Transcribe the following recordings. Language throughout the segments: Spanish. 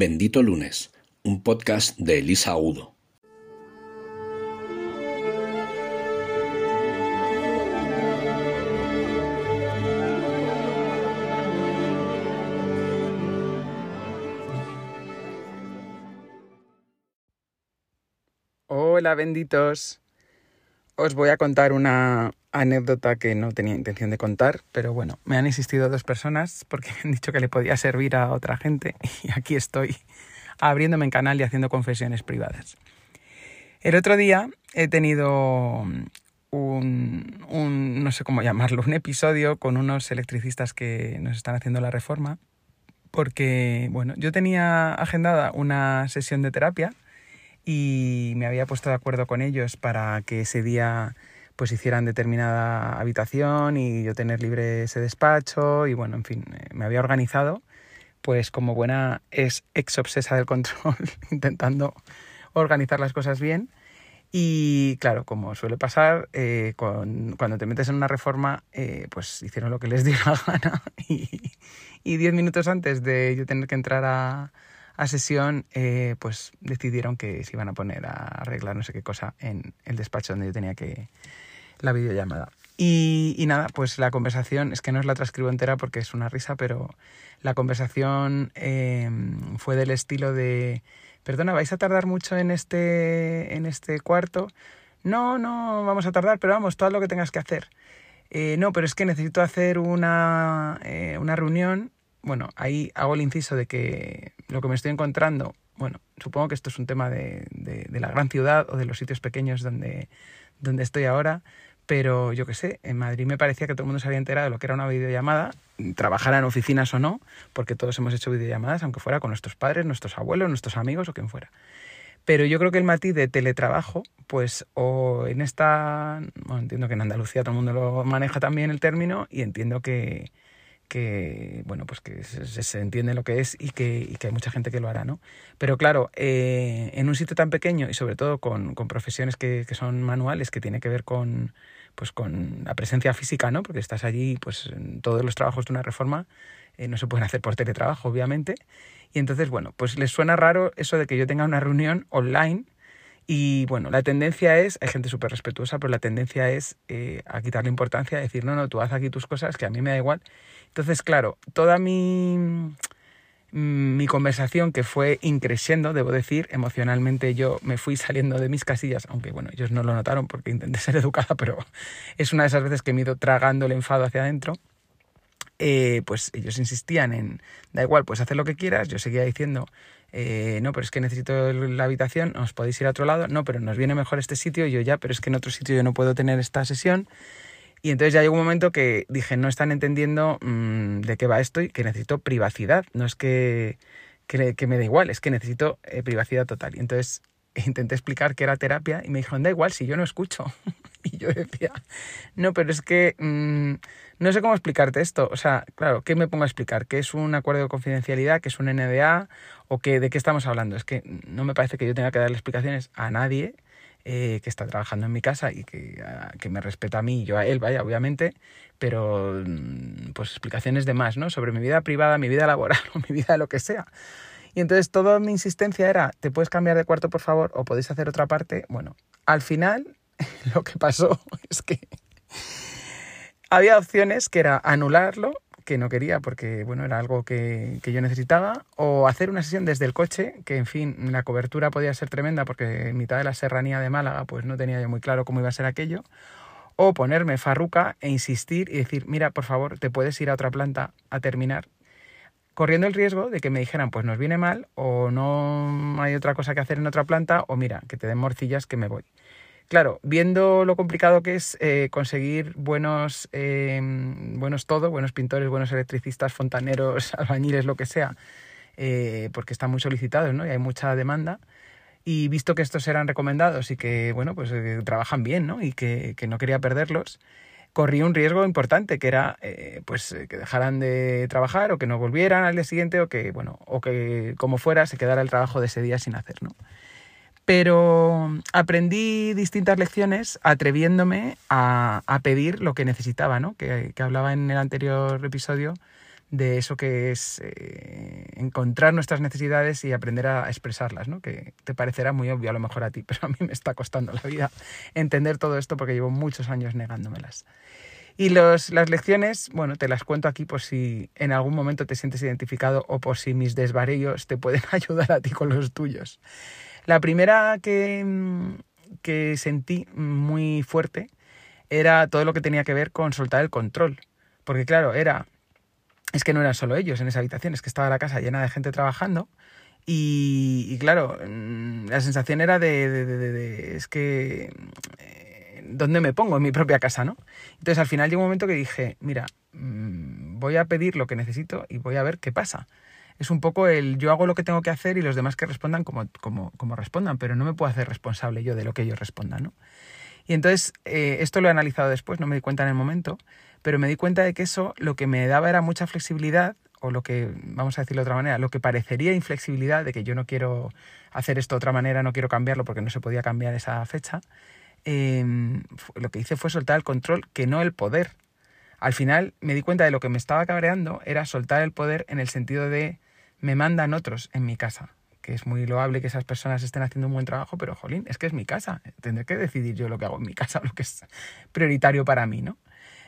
Bendito Lunes, un podcast de Elisa Udo. Hola benditos. Os voy a contar una anécdota que no tenía intención de contar, pero bueno, me han insistido dos personas porque me han dicho que le podía servir a otra gente y aquí estoy abriéndome en canal y haciendo confesiones privadas. El otro día he tenido un, un, no sé cómo llamarlo, un episodio con unos electricistas que nos están haciendo la reforma, porque, bueno, yo tenía agendada una sesión de terapia y me había puesto de acuerdo con ellos para que ese día pues hicieran determinada habitación y yo tener libre ese despacho y bueno, en fin, eh, me había organizado pues como buena es ex obsesa del control intentando organizar las cosas bien. Y claro, como suele pasar, eh, con, cuando te metes en una reforma, eh, pues hicieron lo que les dio la gana y, y diez minutos antes de yo tener que entrar a, a sesión, eh, pues decidieron que se iban a poner a arreglar no sé qué cosa en el despacho donde yo tenía que la videollamada. Y, y nada, pues la conversación, es que no os la transcribo entera porque es una risa, pero la conversación eh, fue del estilo de, perdona, ¿vais a tardar mucho en este, en este cuarto? No, no, vamos a tardar, pero vamos, todo lo que tengas que hacer. Eh, no, pero es que necesito hacer una, eh, una reunión bueno, ahí hago el inciso de que lo que me estoy encontrando, bueno, supongo que esto es un tema de, de, la gran ciudad o de los sitios pequeños donde, donde estoy ahora, pero yo qué sé, en Madrid me parecía que todo el mundo se había enterado de lo que era una videollamada, trabajara en oficinas o no, porque todos hemos hecho videollamadas, aunque fuera con nuestros padres, nuestros abuelos, nuestros amigos o quien fuera. Pero yo creo que el matiz de teletrabajo, pues o en esta, bueno, entiendo que en Andalucía todo el mundo lo maneja también el término y entiendo que, que bueno pues que se, entiende lo que es y que, y que, hay mucha gente que lo hará no pero claro eh, en un sitio tan pequeño y sobre todo con, con profesiones que, que, son manuales que tiene que ver con pues con la presencia física no porque estás allí pues en todos los trabajos de una reforma eh, no se pueden hacer por teletrabajo obviamente. Y entonces bueno pues les suena raro eso de que yo tenga una reunión online y bueno, la tendencia es, hay gente súper respetuosa, pero la tendencia es eh, a quitarle importancia, a decir, no, no, tú haz aquí tus cosas, que a mí me da igual. Entonces, claro, toda mi, mi conversación, que fue increciendo, debo decir, emocionalmente yo me fui saliendo de mis casillas, aunque bueno, ellos no lo notaron porque intenté ser educada, pero es una de esas veces que me he ido tragando el enfado hacia adentro. Eh, pues ellos insistían en, da igual, pues hacer lo que quieras, yo seguía diciendo, eh, no, pero es que necesito la habitación, os podéis ir a otro lado, no, pero nos viene mejor este sitio, y yo ya, pero es que en otro sitio yo no puedo tener esta sesión. Y entonces ya llegó un momento que dije, no están entendiendo mmm, de qué va esto y que necesito privacidad. No es que, que, que me da igual, es que necesito eh, privacidad total. Y entonces intenté explicar que era terapia y me dijeron, da igual si yo no escucho. y yo decía, no, pero es que mmm, no sé cómo explicarte esto. O sea, claro, ¿qué me pongo a explicar? ¿Qué es un acuerdo de confidencialidad? ¿Qué es un NDA? ¿O qué, de qué estamos hablando? Es que no me parece que yo tenga que darle explicaciones a nadie eh, que está trabajando en mi casa y que, que, me respeta a mí y yo a él, vaya, obviamente, pero mm, pues explicaciones de más, ¿no? Sobre mi vida privada, mi vida laboral o mi vida lo que sea. Y entonces toda mi insistencia era, ¿te puedes cambiar de cuarto, por favor? ¿O podéis hacer otra parte? Bueno, al final lo que pasó es que había opciones que era anularlo, que no quería porque bueno, era algo que, yo necesitaba, o hacer una sesión desde el coche, que en fin, la cobertura podía ser tremenda porque en mitad de la serranía de Málaga pues no tenía yo muy claro cómo iba a ser aquello, o ponerme farruca e insistir y decir, mira, por favor, te puedes ir a otra planta a terminar, corriendo el riesgo de que me dijeran, pues nos viene mal, o no hay otra cosa que hacer en otra planta, o mira, que te den morcillas que me voy. Claro, viendo lo complicado que es eh, conseguir buenos, eh, buenos todo, buenos pintores, buenos electricistas, fontaneros, albañiles, lo que sea, eh, porque están muy solicitados ¿no? y hay mucha demanda. Y visto que estos eran recomendados y que, bueno, pues eh, trabajan bien ¿no? y que, no quería perderlos, corrí un riesgo importante, que era pues que dejaran de trabajar o que no volvieran al día siguiente o que, bueno, o que como fuera se quedara el trabajo de ese día sin hacer, ¿no? Pero aprendí distintas lecciones atreviéndome a, pedir lo que necesitaba, ¿no? Que, que, hablaba en el anterior episodio de eso que es eh, encontrar nuestras necesidades y aprender a expresarlas, ¿no? Que te parecerá muy obvio a lo mejor a ti, pero a mí me está costando la vida entender todo esto porque llevo muchos años negándomelas. Y los, las lecciones, bueno, te las cuento aquí por si en algún momento te sientes identificado o por si mis desvaríos te pueden ayudar a ti con los tuyos. La primera que, mm, que sentí muy fuerte era todo lo que tenía que ver con soltar el control. Porque claro, era es que no eran solo ellos en esa habitación, es que estaba la casa llena de gente trabajando y, claro, mm, la sensación era de, es que, eh, ¿dónde me pongo en mi propia casa, no? Entonces al final llegó un momento que dije, mira, mm, voy a pedir lo que necesito y voy a ver qué pasa. Es un poco el yo hago lo que tengo que hacer y los demás que respondan como, como, como respondan, pero no me puedo hacer responsable yo de lo que ellos respondan, ¿no? Y entonces eh, esto lo he analizado después, no me di cuenta en el momento, pero me di cuenta de que eso lo que me daba era mucha flexibilidad, o lo que, vamos a decirlo de otra manera, lo que parecería inflexibilidad, de que yo no quiero hacer esto de otra manera, no quiero cambiarlo porque no se podía cambiar esa fecha, em, lo que hice fue soltar el control, que no el poder. Al final me di cuenta de lo que me estaba cabreando era soltar el poder en el sentido de me mandan otros en mi casa, que es muy loable que esas personas estén haciendo un buen trabajo, pero jolín, es que es mi casa, tendré que decidir yo lo que hago en mi casa, lo que es prioritario para mí, ¿no?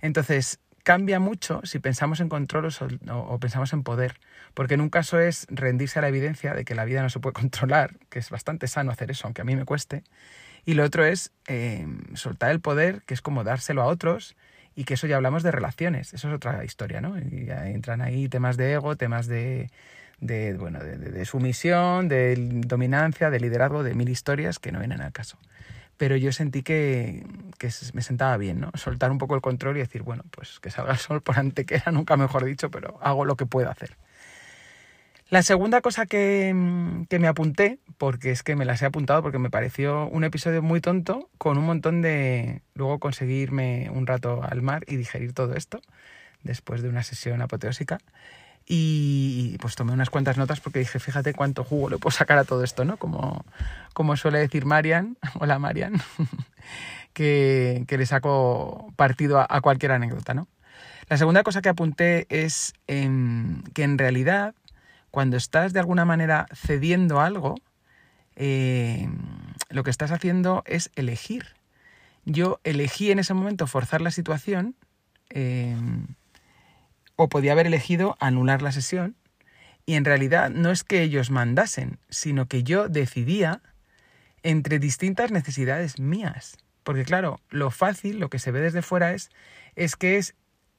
Entonces, cambia mucho si pensamos en control o, pensamos en poder, porque en un caso es rendirse a la evidencia de que la vida no se puede controlar, que es bastante sano hacer eso, aunque a mí me cueste, y lo otro es em, soltar el poder, que es como dárselo a otros, y que eso ya hablamos de relaciones, eso es otra historia, ¿no? Y ya entran ahí temas de ego, temas de, de bueno, de sumisión, de dominancia, de liderazgo, de mil historias que no vienen al caso pero yo sentí que, me sentaba bien, ¿no? Soltar un poco el control y decir, bueno, pues que salga el sol por antequera, nunca mejor dicho, pero hago lo que puedo hacer. La segunda cosa que, me apunté, porque es que me las he apuntado porque me pareció un episodio muy tonto, con un montón de... luego conseguirme un rato al mar y digerir todo esto, después de una sesión apoteósica, y pues tomé unas cuantas notas porque dije, fíjate cuánto jugo le puedo sacar a todo esto, ¿no? Como, como suele decir Marian, hola Marian, que, que, le saco partido a, cualquier anécdota, ¿no? La segunda cosa que apunté es que en realidad, cuando estás de alguna manera cediendo algo, eh, lo que estás haciendo es elegir. Yo elegí en ese momento forzar la situación. Eh, o podía haber elegido anular la sesión y en realidad no es que ellos mandasen, sino que yo decidía entre distintas necesidades mías. Porque claro, lo fácil, lo que se ve desde fuera es, es que es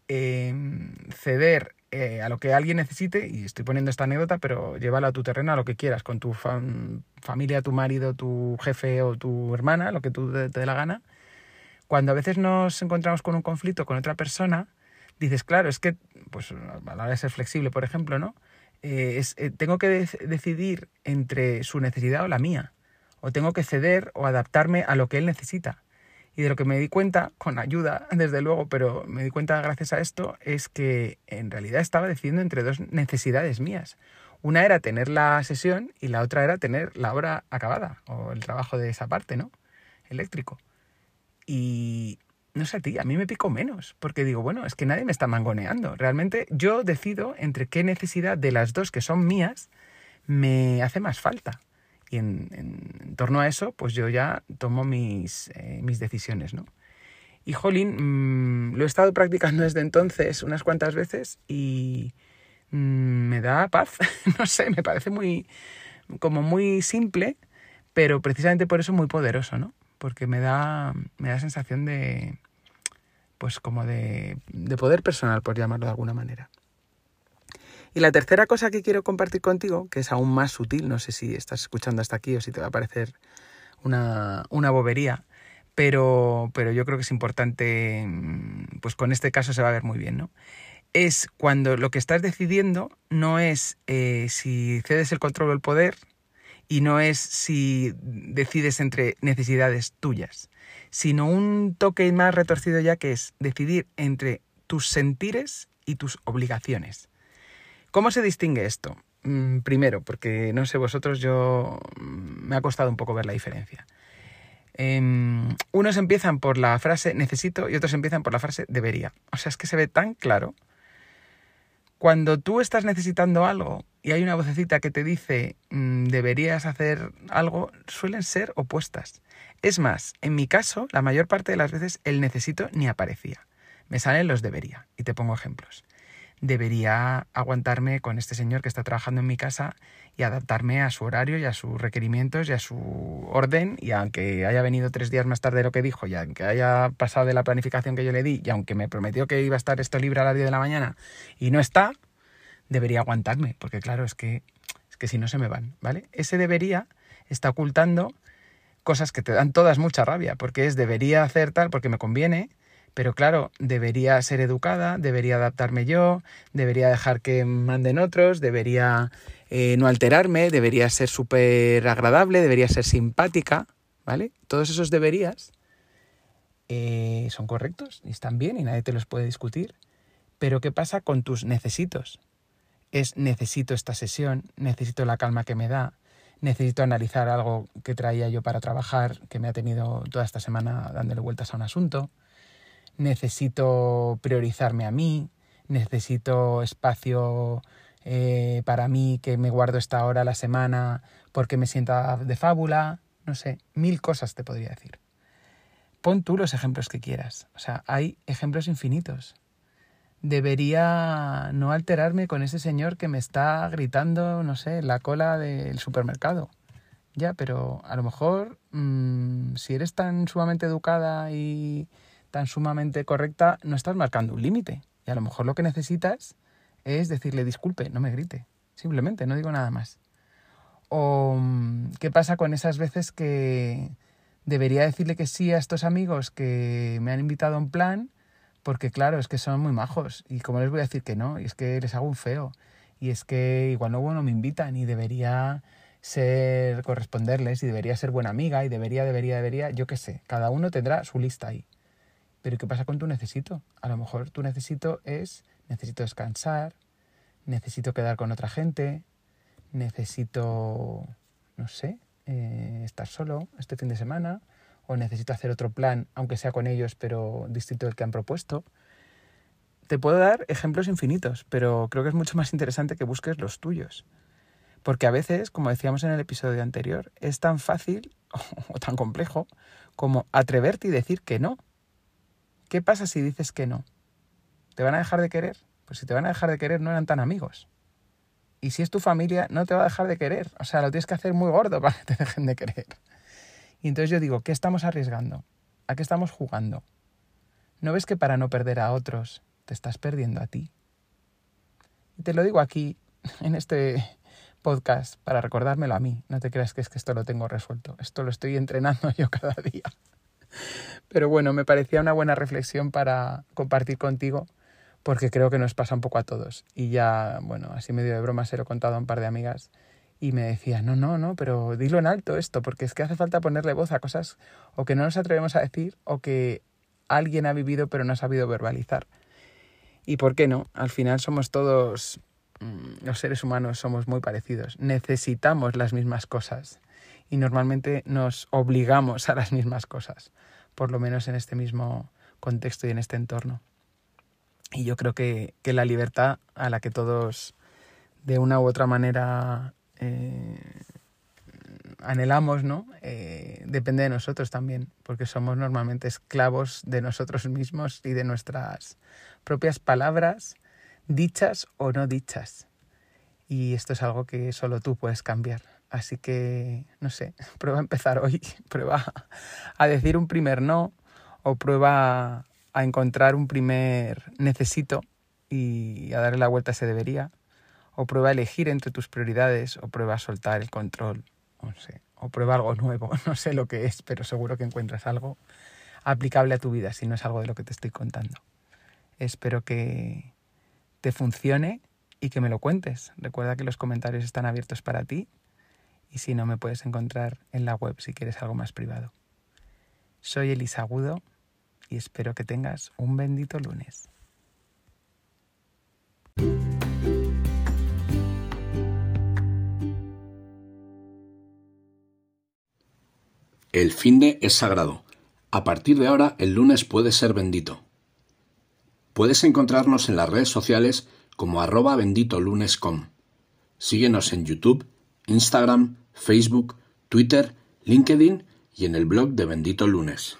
em, ceder eh, a lo que alguien necesite, y estoy poniendo esta anécdota, pero llévala a tu terreno, a lo que quieras, con tu familia, tu marido, tu jefe o tu hermana, lo que tú te dé la gana. Cuando a veces nos encontramos con un conflicto con otra persona, dices, claro, es que, pues a la hora de ser flexible, por ejemplo, ¿no? Eh, es, eh, tengo que decidir entre su necesidad o la mía, o tengo que ceder o adaptarme a lo que él necesita. Y de lo que me di cuenta, con ayuda, desde luego, pero me di cuenta gracias a esto, es que en realidad estaba decidiendo entre dos necesidades mías. Una era tener la sesión y la otra era tener la obra acabada, o el trabajo de esa parte, ¿no? Eléctrico. Y, no sé a ti, a mí me pico menos, porque digo, bueno, es que nadie me está mangoneando. Realmente yo decido entre qué necesidad de las dos que son mías me hace más falta. Y en, torno a eso, pues yo ya tomo mis, eh, mis decisiones, ¿no? Y jolín, mm, lo he estado practicando desde entonces unas cuantas veces y mm, me da paz. no sé, me parece muy, como muy simple, pero precisamente por eso muy poderoso, ¿no? Porque me da, me da sensación de, pues como de, poder personal, por llamarlo de alguna manera. Y la tercera cosa que quiero compartir contigo, que es aún más sutil, no sé si estás escuchando hasta aquí o si te va a parecer una, una bobería, pero, pero yo creo que es importante, mm, pues con este caso se va a ver muy bien, ¿no? Es cuando lo que estás decidiendo no es eh, si cedes el control o el poder y no es si decides entre necesidades tuyas, sino un toque más retorcido ya que es decidir entre tus sentires y tus obligaciones. ¿Cómo se distingue esto? Mm, primero, porque no sé vosotros, yo mm, me ha costado un poco ver la diferencia. Em, unos empiezan por la frase necesito y otros empiezan por la frase debería. O sea, es que se ve tan claro Cuando tú estás necesitando algo y hay una vocecita que te dice mm, deberías hacer algo, suelen ser opuestas. Es más, en mi caso, la mayor parte de las veces el necesito ni aparecía. Me salen los debería. Y te pongo ejemplos debería aguantarme con este señor que está trabajando en mi casa y adaptarme a su horario y a sus requerimientos y a su orden y aunque haya venido tres días más tarde de lo que dijo y aunque haya pasado de la planificación que yo le di y aunque me prometió que iba a estar esto libre a las 10 de la mañana y no está, debería aguantarme porque claro, es que, es que si no se me van, ¿vale? Ese debería está ocultando cosas que te dan todas mucha rabia porque es debería hacer tal porque me conviene pero claro, debería ser educada, debería adaptarme yo, debería dejar que manden otros, debería eh, no alterarme, debería ser súper agradable, debería ser simpática, ¿vale? Todos esos deberías eh, son correctos y están bien y nadie te los puede discutir. Pero ¿qué pasa con tus necesitos? Es necesito esta sesión, necesito la calma que me da, necesito analizar algo que traía yo para trabajar, que me ha tenido toda esta semana dándole vueltas a un asunto necesito priorizarme a mí, necesito espacio eh, para mí que me guardo esta hora a la semana porque me sienta de fábula, no sé, mil cosas te podría decir. Pon tú los ejemplos que quieras, o sea, hay ejemplos infinitos. Debería no alterarme con ese señor que me está gritando, no sé, la cola del supermercado. Ya, pero a lo mejor mm, si eres tan sumamente educada y, tan sumamente correcta, no estás marcando un límite. Y a lo mejor lo que necesitas es decirle disculpe, no me grite. Simplemente, no digo nada más. O mm, qué pasa con esas veces que debería decirle que sí a estos amigos que me han invitado a un plan, porque claro, es que son muy majos. Y como les voy a decir que no, y es que les hago un feo. Y es que igual no, bueno, me invitan y debería ser corresponderles y debería ser buena amiga y debería, debería, debería, yo qué sé, cada uno tendrá su lista ahí. Pero ¿qué pasa con tu necesito? A lo mejor tu necesito es necesito descansar, necesito quedar con otra gente, necesito, no sé, eh, estar solo este fin de semana, o necesito hacer otro plan, aunque sea con ellos, pero distinto del que han propuesto. Te puedo dar ejemplos infinitos, pero creo que es mucho más interesante que busques los tuyos. Porque a veces, como decíamos en el episodio anterior, es tan fácil o tan complejo como atreverte y decir que no ¿Qué pasa si dices que no? ¿Te van a dejar de querer? Pues si te van a dejar de querer no eran tan amigos. Y si es tu familia, no te va a dejar de querer. O sea, lo tienes que hacer muy gordo para que te dejen de querer. Y entonces yo digo, ¿qué estamos arriesgando? ¿A qué estamos jugando? ¿No ves que para no perder a otros te estás perdiendo a ti? Y te lo digo aquí, en este podcast, para recordármelo a mí. No te creas que es que esto lo tengo resuelto. Esto lo estoy entrenando yo cada día. Pero bueno, me parecía una buena reflexión para compartir contigo porque creo que nos pasa un poco a todos. Y ya, bueno, así medio de broma se lo he contado a un par de amigas y me decían, no, no, no, pero dilo en alto esto, porque es que hace falta ponerle voz a cosas o que no nos atrevemos a decir o que alguien ha vivido pero no ha sabido verbalizar. ¿Y por qué no? Al final somos todos, mm, los seres humanos somos muy parecidos, necesitamos las mismas cosas y normalmente nos obligamos a las mismas cosas, por lo menos en este mismo contexto y en este entorno. Y yo creo que, la libertad a la que todos de una u otra manera eh, anhelamos, ¿no? Eh, depende de nosotros también, porque somos normalmente esclavos de nosotros mismos y de nuestras propias palabras, dichas o no dichas. Y esto es algo que solo tú puedes cambiar. Así que, no sé, prueba a empezar hoy, prueba a decir un primer no o prueba a encontrar un primer necesito y a darle la vuelta a ese debería. O prueba a elegir entre tus prioridades o prueba a soltar el control. No sé, o prueba algo nuevo. No sé lo que es, pero seguro que encuentras algo aplicable a tu vida si no es algo de lo que te estoy contando. Espero que te funcione y que me lo cuentes. Recuerda que los comentarios están abiertos para ti y si no me puedes encontrar en la web si quieres algo más privado. Soy Elisa Agudo y espero que tengas un bendito lunes. El fin de es sagrado. A partir de ahora, el lunes puede ser bendito. Puedes encontrarnos en las redes sociales como arroba benditolunes.com. Síguenos en YouTube, Instagram, Facebook, Twitter, LinkedIn y en el blog de Bendito Lunes.